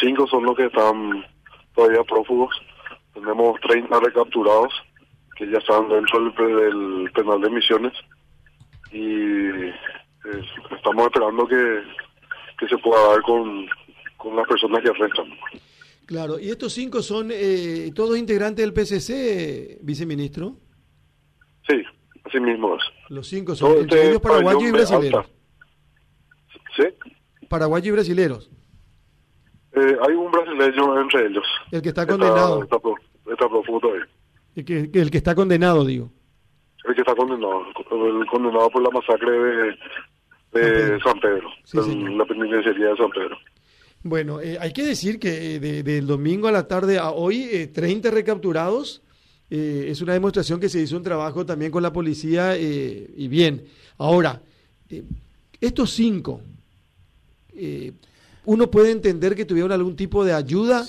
cinco son los que están todavía prófugos. Tenemos 30 recapturados que ya están dentro del, del penal de Misiones y eh, estamos esperando que, que se pueda dar con, con las personas que restan. Claro, y estos cinco son eh, todos integrantes del PCC, viceministro. Sí, así mismo es. Los cinco son entre ellos paraguayos y brasileños. ¿Sí? Paraguayos y brasileños. Eh, hay un brasileño entre ellos. El que está condenado. Está, está, profundo ahí. El que, el que está condenado, digo. El que está condenado, el condenado por la masacre de, de San Pedro, sí, la penitenciaría de San Pedro. Bueno, eh, hay que decir que eh, del domingo a la tarde a hoy, eh, 30 recapturados. Eh, es una demostración que se hizo un trabajo también con la policía y bien. Ahora, estos cinco, uno puede entender que tuvieron algún tipo de ayuda,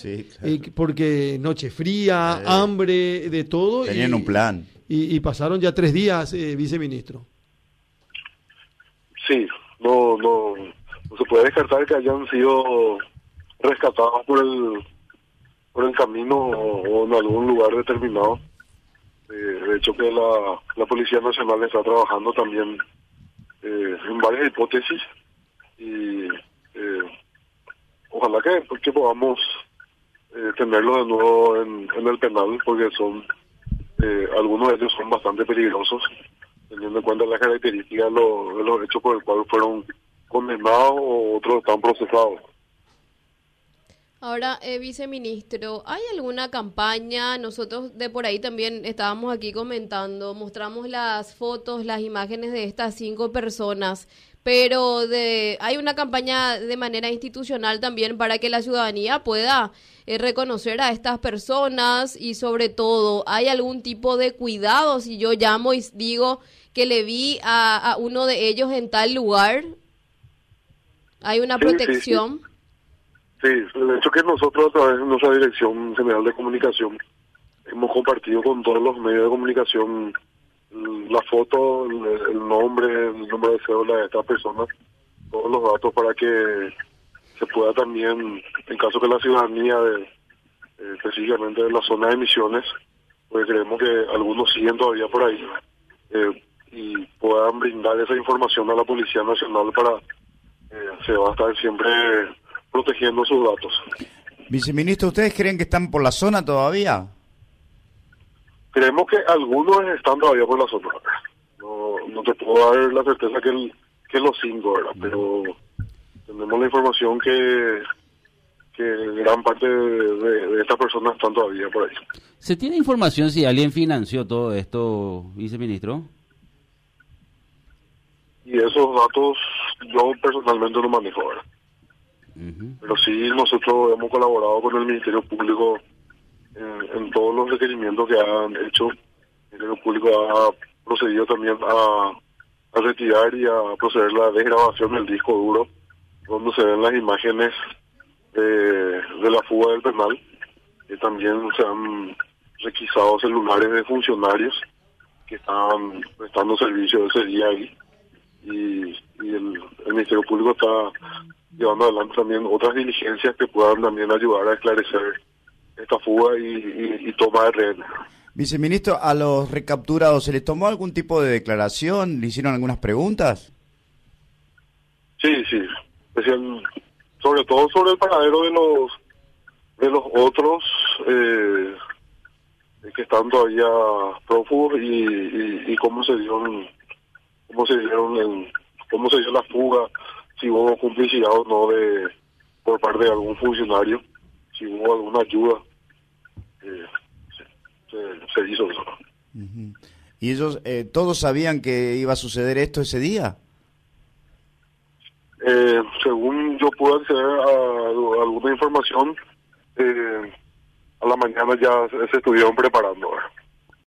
porque noche fría, hambre, de todo. Tenían un plan. Y, y, pasaron ya tres días, viceministro. Sí, no, no no se puede descartar que hayan sido rescatados por el por el camino o, en algún lugar determinado. Eh, de hecho que la, la Policía Nacional está trabajando también eh, en varias hipótesis y eh, ojalá que, que podamos tenerlo de nuevo en, el penal porque son algunos de ellos son bastante peligrosos teniendo en cuenta las características de, de los hechos por el cual fueron condenados o otros están procesados. Ahora, eh, viceministro, ¿hay alguna campaña? Nosotros de por ahí también estábamos aquí comentando, mostramos las fotos, las imágenes de estas cinco personas, pero de, hay una campaña de manera institucional también para que la ciudadanía pueda eh, reconocer a estas personas y sobre todo, ¿hay algún tipo de cuidado si yo llamo y digo que le vi a, a uno de ellos en tal lugar? ¿Hay una protección? Sí, de hecho que nosotros a través de nuestra Dirección General de Comunicación hemos compartido con todos los medios de comunicación la foto, el, nombre, el número de cédula de estas personas, todos los datos para que se pueda también, en caso que la ciudadanía, de, eh, específicamente de la zona de emisiones, pues creemos que algunos siguen todavía por ahí, eh, y puedan brindar esa información a la Policía Nacional para eh, se va a estar siempre protegiendo sus datos. Viceministro, ¿ustedes creen que están por la zona todavía? Creemos que algunos están todavía por la zona. No, no te puedo dar la certeza que, que los cinco, ¿verdad? Pero tenemos la información que, que gran parte de, de estas personas están todavía por ahí. ¿Se tiene información si alguien financió todo esto, viceministro? y esos datos yo personalmente no manejo ahora. Pero sí nosotros hemos colaborado con el Ministerio Público en, todos los requerimientos que han hecho. El Ministerio Público ha procedido también a, retirar y a proceder la desgrabación del disco duro, donde se ven las imágenes de, la fuga del penal. Y también se han requisado celulares de funcionarios que estaban prestando servicio ese día ahí y, el, Ministerio Público está llevando adelante también otras diligencias que puedan también ayudar a esclarecer esta fuga y, y, toma de rehenes. Viceministro, ¿a los recapturados se les tomó algún tipo de declaración? ¿Le hicieron algunas preguntas? Sí, sí. sobre todo sobre el paradero de los de los otros eh, que están todavía prófugos y, y, cómo se dieron cómo se dieron cómo se dio la fuga, si hubo complicidad o no de por parte de algún funcionario, si hubo alguna ayuda, eh, se, hizo eso. ¿Y ellos eh, todos sabían que iba a suceder esto ese día? Eh, según yo pude acceder a, alguna información, a la mañana ya se estuvieron preparando.